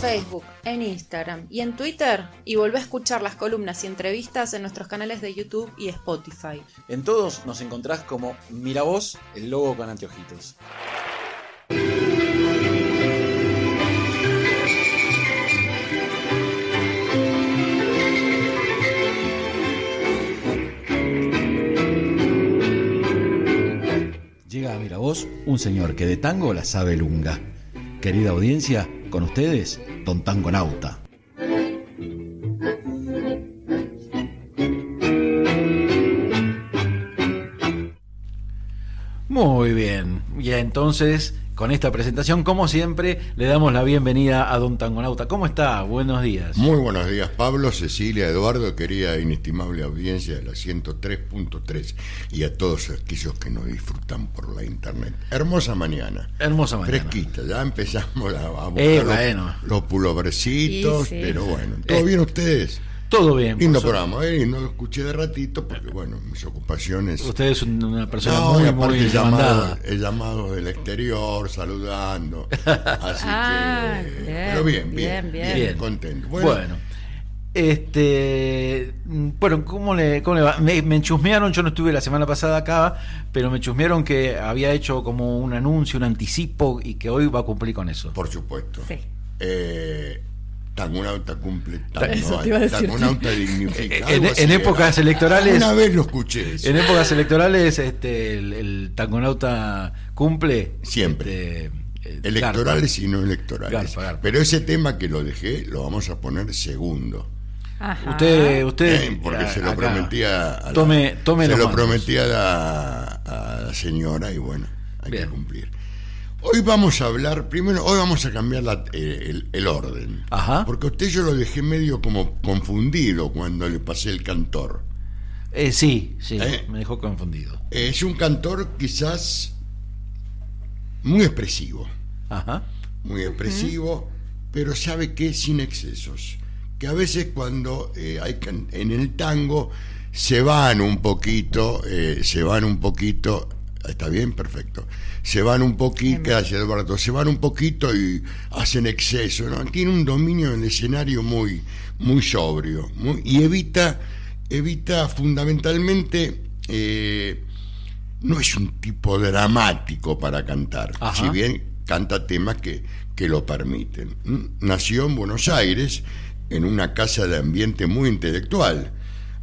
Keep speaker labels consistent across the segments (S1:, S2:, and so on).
S1: Facebook, en Instagram y en Twitter y volvé a escuchar las columnas y entrevistas en nuestros canales de YouTube y Spotify.
S2: En todos nos encontrás como Mira vos, el logo con anteojitos. Llega a Mira vos un señor que de tango la sabe lunga. Querida audiencia, con ustedes, Don Tangonauta. Muy bien. Y entonces, con esta presentación, como siempre, le damos la bienvenida a Don Tangonauta. ¿Cómo está? Buenos días.
S3: Muy buenos días, Pablo, Cecilia, Eduardo, querida e inestimable audiencia de la 103.3 y a todos aquellos que nos disfrutan por la internet. Hermosa mañana.
S2: Hermosa mañana.
S3: Fresquita, ya empezamos a, a buscar
S2: Eh,
S3: los-
S2: bueno.
S3: los,
S1: Sí, sí.
S3: pero bueno, ¿todo
S2: Eh,
S3: bien ustedes?
S2: Todo bien.
S3: Lindo programa, ¿eh? Y no lo escuché de ratito porque, bueno, mis ocupaciones...
S2: Usted es un- una persona
S3: No,
S2: muy, muy
S3: he llamado,
S2: demandada.
S3: he llamado del exterior, saludando. Así
S1: Ah,
S3: que.
S1: bien,
S3: pero bien,
S1: bien,
S3: bien, bien,
S1: bien.
S3: contento.
S2: Bueno.
S3: Bueno,
S2: Este, mm, bueno, ¿cómo le, cómo le va? Me, me chusmearon, yo no estuve la semana pasada acá, pero me chusmearon que había hecho como un anuncio, un anticipo y que hoy va a cumplir con eso.
S3: por supuesto.
S1: Sí.
S3: Eh, Tangunauta cumple
S1: Eso te iba a decir.
S3: Tangunauta dignifica.
S2: En- en
S3: era.
S2: épocas electorales-
S3: Una vez lo escuché. eso.
S2: En épocas electorales, este, el, el tangonauta cumple.
S3: Siempre.
S2: este, eh,
S3: Electorales y no electorales.
S2: Garpa, garpa.
S3: Pero ese tema que lo dejé lo vamos a poner segundo.
S1: Ajá.
S2: Usted, usted
S3: Eh, porque
S2: a-
S3: se lo
S2: acá,
S3: prometía a la,
S2: Tome- tome
S3: se lo
S2: mandos.
S3: prometía a la, a la señora y bueno hay
S2: Bien.
S3: que cumplir hoy vamos a hablar primero hoy vamos a cambiar la- eh, el, el orden
S2: Ajá.
S3: porque a usted yo lo dejé medio como confundido cuando le pasé el cantor
S2: Eh, sí, sí,
S3: Eh.
S2: me dejó confundido.
S3: Eh, es un cantor quizás muy expresivo
S2: Ajá.
S3: muy expresivo, pero sabe que sin excesos. Que a veces cuando eh, hay en el tango se van un poquito, se van un poquito, está bien, perfecto, se van un poquito, gracias Eduardo, se van un poquito y hacen exceso, ¿no? Tiene un dominio del escenario muy, muy sobrio, muy- y evita, evita fundamentalmente, eh, no es un tipo dramático para cantar,
S2: Ajá.
S3: si bien canta temas que, que lo permiten. Nació en Buenos Aires, en una casa de ambiente muy intelectual,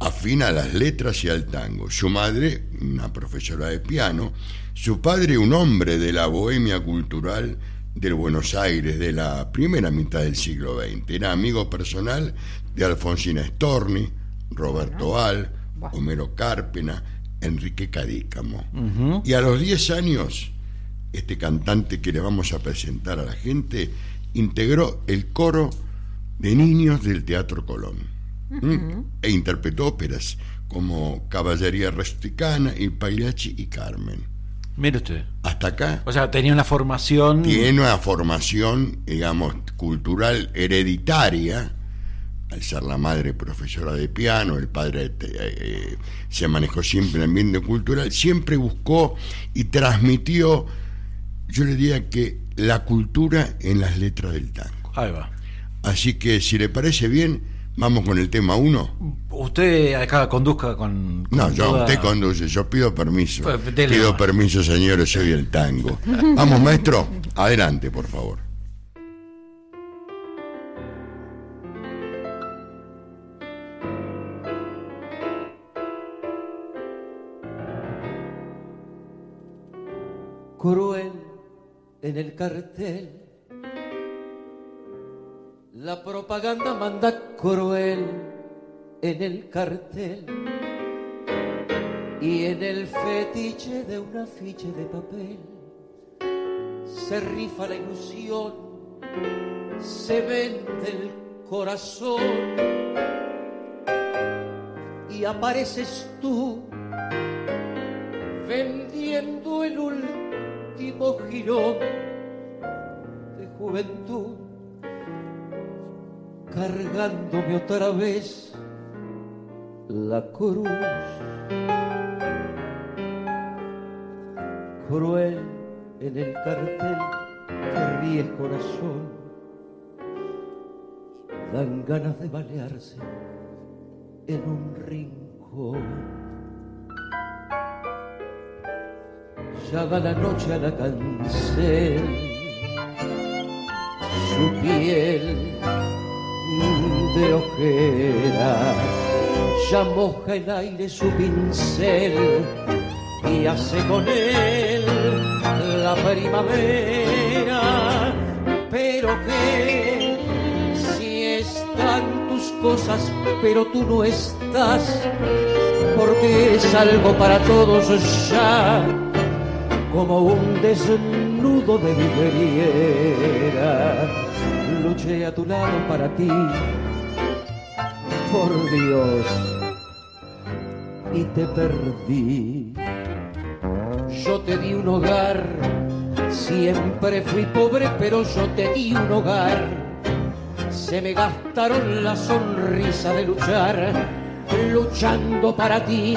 S3: afina a las letras y al tango. Su madre, una profesora de piano, su padre, un hombre de la bohemia cultural del Buenos Aires de la primera mitad del siglo XX. Era amigo personal de Alfonsina Storni, Roberto Al,
S1: Bueno.
S3: Homero Cárpena, Enrique Cadícamo. Y a los 10 años, este cantante que le vamos a presentar a la gente integró el coro de niños del Teatro Colón ¿m? e interpretó óperas como Caballería Rusticana, Il Pagliacci y Carmen.
S2: Mire usted.
S3: Hasta acá
S2: O sea, tenía una formación.
S3: tiene una formación, digamos, cultural hereditaria, al ser la madre profesora de piano, el padre eh, eh, se manejó siempre en el ambiente cultural, siempre buscó y transmitió, yo le diría que la cultura en las letras del tango.
S2: Ahí va.
S3: Así que si le parece bien, vamos con el tema 1.
S2: Usted acá conduzca con. con
S3: No, yo
S2: toda-
S3: usted conduce, yo pido permiso.
S2: Pues,
S3: Pido permiso, señores, soy el tango. Vamos, maestro, adelante, por favor.
S4: cruel en el cartel. La propaganda manda cruel en el cartel. Y en el fetiche de un afiche de papel se rifa la ilusión, se vende el corazón y apareces tú vendiendo el último girón de juventud, cargándome otra vez la cruz. Cruel en el cartel te ríes corazón, dan ganas de balearse en un rincón. Ya da la noche a la cancel, su piel de ojera, ya moja el aire su pincel y hace con él la primavera, pero que si están tus cosas, pero tú no estás, porque es algo para todos ya, como un desnudo de vidriera. Luché a tu lado para ti, por Dios, y te perdí. Yo te di un hogar, siempre fui pobre, pero yo te di un hogar. Se me gastaron la sonrisa de luchar, luchando para ti,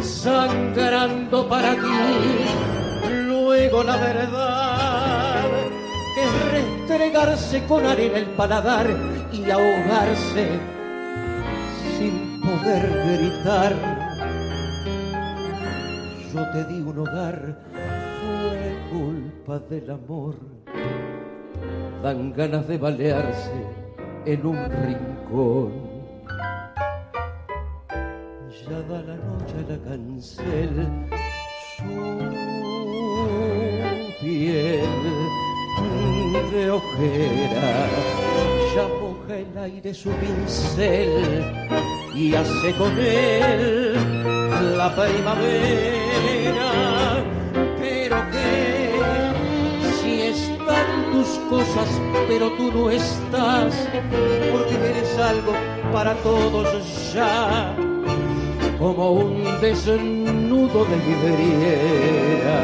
S4: sangrando para ti. Luego la verdad, es restregarse con arena el paladar y ahogarse poder gritar yo te di un hogar, fue culpa del amor. Dan ganas de balearse en un rincón. Ya da la noche la cancel su piel de ojera. Ya moja el aire su pincel y hace con él la primavera, pero que si están tus cosas, pero tú no estás, porque eres algo para todos ya, como un desnudo de vidriera.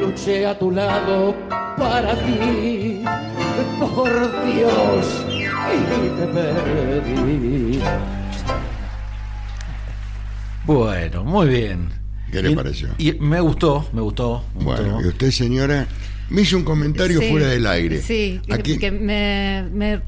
S4: Luché a tu lado para ti, por Dios, y te perdí.
S2: Bueno, muy bien.
S3: ¿Qué le
S2: Y-
S3: pareció?
S2: Y me gustó, me gustó. me
S3: Bueno,
S2: gustó.
S3: y usted, señora, me hizo un comentario
S1: Sí,
S3: fuera del aire.
S1: Sí,
S3: ¿A
S1: que, me, me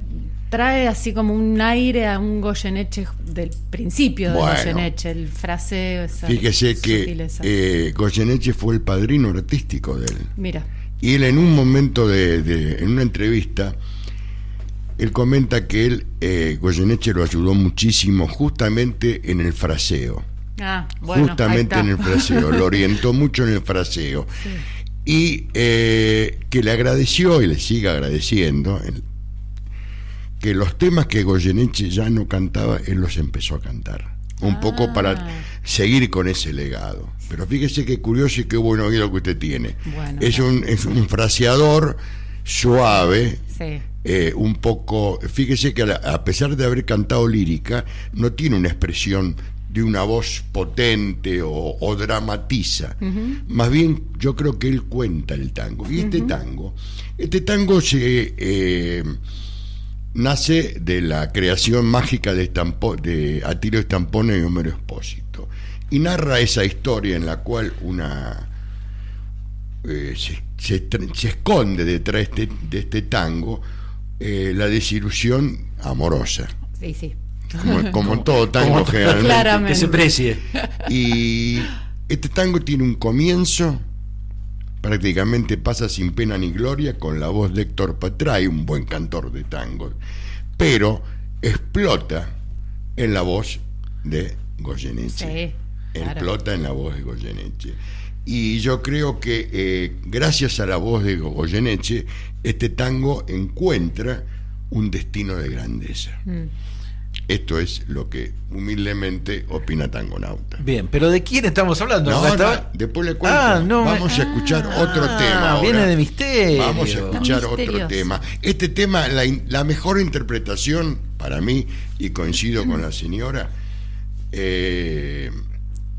S1: trae así como un aire a un Goyeneche del principio de
S3: Bueno.
S1: Goyeneche, el fraseo, esa
S3: Fíjese que eh, Goyeneche fue el padrino artístico de él.
S1: Mira,
S3: Y él en un momento de, de- en una entrevista, él comenta que él, eh, Goyeneche lo ayudó muchísimo justamente en el fraseo.
S1: Ah, bueno,
S3: justamente en el fraseo, lo orientó mucho en el fraseo. Y eh, que le agradeció y le sigue agradeciendo el- que los temas que Goyeneche ya no cantaba, él los empezó a cantar. Un poco
S1: Ah.
S3: para seguir con ese legado. Pero fíjese qué curioso y qué buen oído que usted tiene.
S1: Bueno,
S3: es, un, es un fraseador suave,
S1: Sí.
S3: eh, un poco, fíjese que a pesar de haber cantado lírica, no tiene una expresión de una voz potente o, o dramatiza. Más bien, yo creo que él cuenta el tango. Y este tango, este tango se eh, nace de la creación mágica de, Estampo- de Atilio Estampone y Homero Espósito. Y narra esa historia en la cual una eh, se, se esconde detrás de este, de este tango eh, la desilusión amorosa,
S1: Sí, sí.
S3: Como, como en todo tango
S2: Como-
S3: generalmente.
S1: Claramente.
S2: Que se precie.
S3: Y este tango tiene un comienzo, prácticamente pasa sin pena ni gloria con la voz de Héctor Patray, un buen cantor de tango, pero explota en la voz de Goyeneche.
S1: Sí, claro.
S3: Explota en la voz de Goyeneche. Y yo creo que eh, gracias a la voz de Goyeneche, este tango encuentra un destino de grandeza.
S1: Mm.
S3: Esto es lo que humildemente opina Tangonauta.
S2: Bien, pero ¿de quién estamos hablando?
S3: No, no, después le cuento.
S2: Ah, no,
S3: Vamos
S2: me-
S3: a escuchar
S2: Ah,
S3: otro tema. ahora.
S2: Viene de misterio.
S3: Vamos a escuchar otro tema. Este tema, la, la mejor interpretación para mí, y coincido con la señora, eh,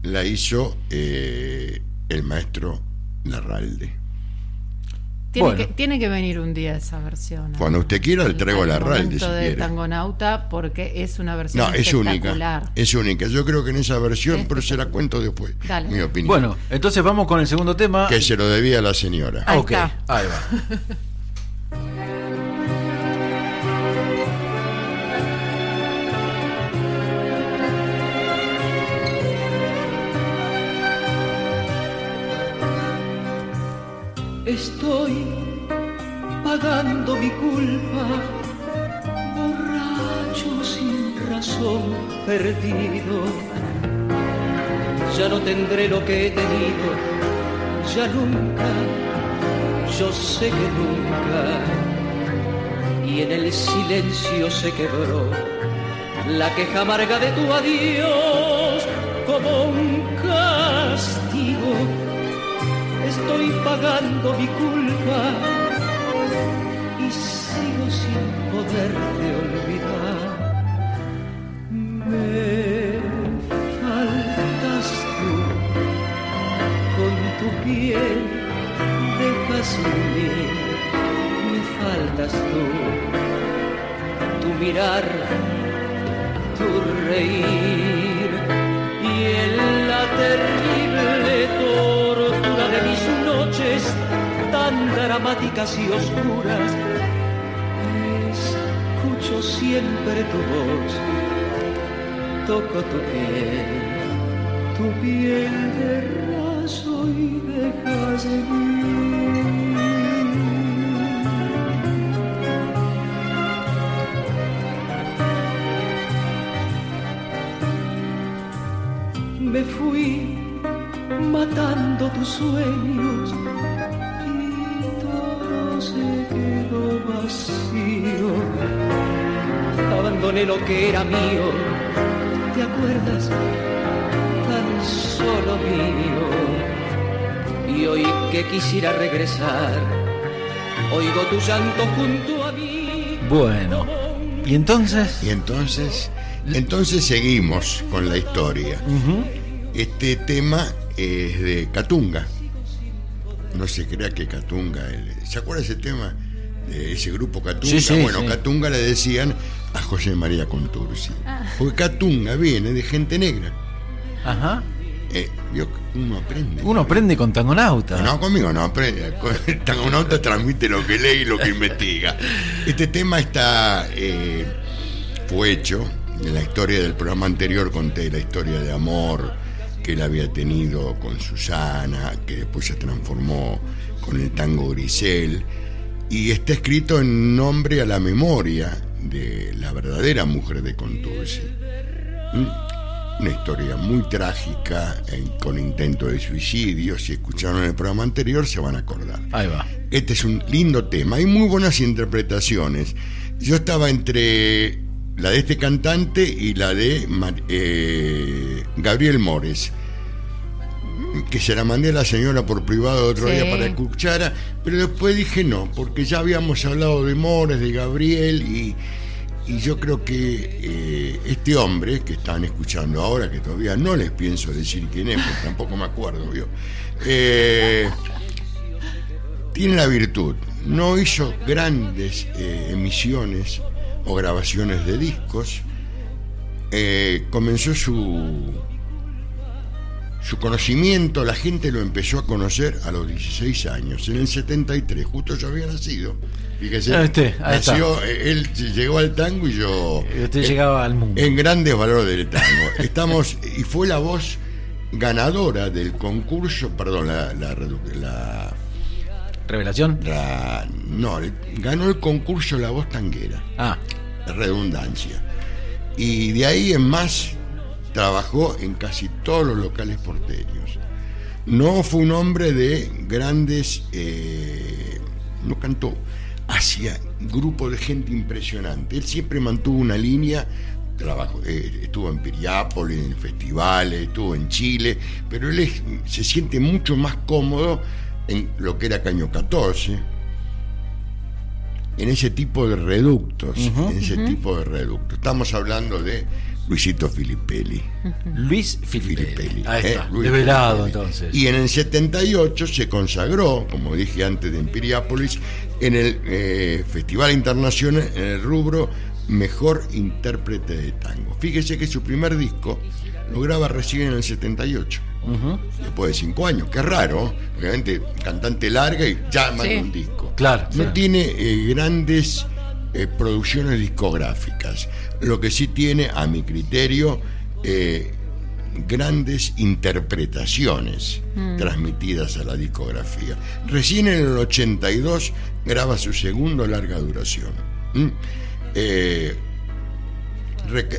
S3: la hizo eh, el maestro Larralde.
S1: Tiene,
S2: Bueno.
S1: que, tiene que venir un día esa versión.
S3: Cuando usted quiera, le traigo la si
S1: de. Tangonauta porque es una versión
S3: No, es única.
S1: espectacular.
S3: Es única. Yo creo que en esa versión,
S1: Es
S3: pero se la cuento después.
S1: Dale.
S3: Mi opinión.
S2: Bueno, entonces vamos con el segundo tema.
S3: Que se lo debía a la señora.
S1: Ahí
S2: ok,
S1: está.
S2: ahí va.
S4: estoy pagando mi culpa, borracho sin razón perdido. Ya no tendré lo que he tenido, ya nunca, yo sé que nunca. Y en el silencio se quebró la queja amarga de tu adiós como un Estoy pagando mi culpa y sigo sin poderte olvidar. Me faltas tú con tu piel de jazmín. Me faltas tú, tu mirar tu reír dramáticas y oscuras. Escucho siempre tu voz. Toco tu piel. Tu piel de raso y de jazmín. Me fui matando tus sueños Abandoné lo que era mío, ¿te acuerdas? Tan solo mío. Y hoy que quisiera regresar, oigo tu llanto junto a mí.
S2: Bueno, ¿y entonces?
S3: Y entonces, entonces seguimos con la historia. Este tema es de Catunga. No se crea que Catunga. ¿Se acuerda ese tema? De ese grupo Catunga.
S2: Sí, sí,
S3: bueno,
S2: sí.
S3: Catunga le decían a José María Contursi. Porque Catunga viene de gente negra.
S2: Ajá.
S3: Eh, yo- uno aprende.
S2: Uno aprende con Tangonauta.
S3: No, conmigo no aprende. Tangonauta transmite lo que lee y lo que investiga. Este tema está eh, fue hecho en la historia del programa anterior conté la historia de amor que él había tenido con Susana, que después se transformó con el tango Grisel, y está escrito en nombre a la memoria de la verdadera mujer de Contursi. Una historia muy trágica, con intento de suicidio. Si escucharon el programa anterior, se van a acordar.
S2: Ahí va.
S3: Este es un lindo tema. Hay muy buenas interpretaciones. Yo estaba entre la de este cantante y la de eh, Gabriel Mores. Que se la mandé a la señora por privado otro
S1: Sí.
S3: día para que escuchara, pero después dije no, porque ya habíamos hablado de Mores, de Gabriel, y, y yo creo que eh, este hombre que están escuchando ahora, que todavía no les pienso decir quién es, porque tampoco me acuerdo, ¿vio? Eh, tiene la virtud, no hizo grandes eh, emisiones o grabaciones de discos, comenzó su, su conocimiento, la gente lo empezó a conocer a los 16 años, en el 73, justo yo había nacido. Fíjese,
S2: Ah, usted, está.
S3: nació, eh, él llegó al tango y yo...
S2: Y Usted
S3: eh,
S2: llegaba al mundo.
S3: en grandes valores del tango. Estamos, y fue la voz ganadora del concurso, perdón, la, la,
S2: Revelación.
S3: la- no, ganó el concurso La Voz Tanguera,
S2: Ah,
S3: redundancia. Y de ahí en más trabajó en casi todos los locales porteños. No fue un hombre de grandes, eh, no cantó, hacia grupo de gente impresionante. Él siempre mantuvo una línea, trabajó, eh, estuvo en Piriápolis, en festivales, estuvo en Chile, pero él es- se siente mucho más cómodo en lo que era Caño 14, en ese tipo de reductos, en ese tipo de reductos. Estamos hablando de Luisito Filipelli.
S2: Luis Filipelli.
S3: Filipelli,
S2: Ahí
S3: eh,
S2: está.
S3: Luis
S2: Develado
S3: Filipelli.
S2: entonces.
S3: Y en el 78 se consagró, como dije antes de Empiriápolis, en el eh, Festival Internacional en el rubro Mejor Intérprete de Tango. Fíjese que su primer disco lo graba recién en el 78.
S2: Ujú.
S3: Después de cinco años, qué raro, obviamente cantante larga y ya manda
S1: Sí.
S3: un disco.
S2: Claro,
S3: No tiene eh, grandes eh, producciones discográficas. Lo que sí tiene, a mi criterio, eh, grandes interpretaciones transmitidas a la discografía. Recién en el 82 graba su segundo larga duración. ¿Mm? Eh,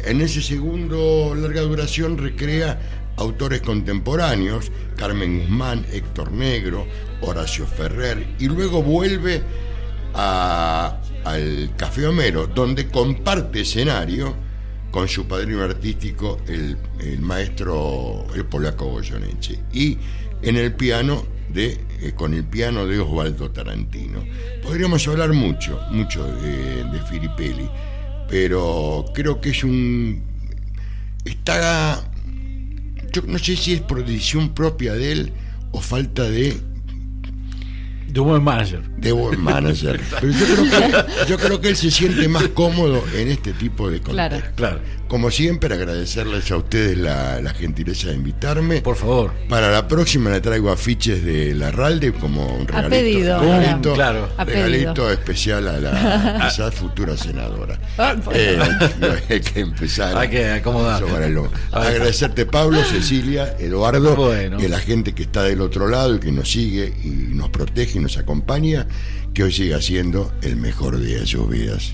S3: en ese segundo larga duración recrea autores contemporáneos, Carmen Guzmán, Héctor Negro, Horacio Ferrer, y luego vuelve a- al Café Homero, donde comparte escenario con su padrino artístico, el, el maestro, el polaco Goyeneche, y en el piano de, eh, con el piano de Osvaldo Tarantino. Podríamos hablar mucho, mucho de, de Filippelli, pero creo que es un... está... Yo no sé si es por decisión propia de él o falta de
S2: De buen manager.
S3: de buen manager. Pero yo creo, que, yo creo que él se siente más cómodo en este tipo de contexto.
S1: Claro.
S2: Claro.
S3: Como siempre, agradecerles a ustedes la, la gentileza de invitarme.
S2: Por favor.
S3: Para la próxima le traigo afiches de la Ralde como un regalito,
S1: pedido,
S3: un regalito.
S2: Claro.
S1: A
S3: regalito
S1: pedido.
S3: especial a la quizás futura senadora.
S1: Ah.
S3: Eh, hay que empezar.
S2: Hay que acomodar.
S3: Agradecerte Pablo, Cecilia, Eduardo,
S2: Bueno.
S3: y a la gente que está del otro lado y que nos sigue y nos protege y nos acompaña, que hoy siga siendo el mejor día de sus vidas.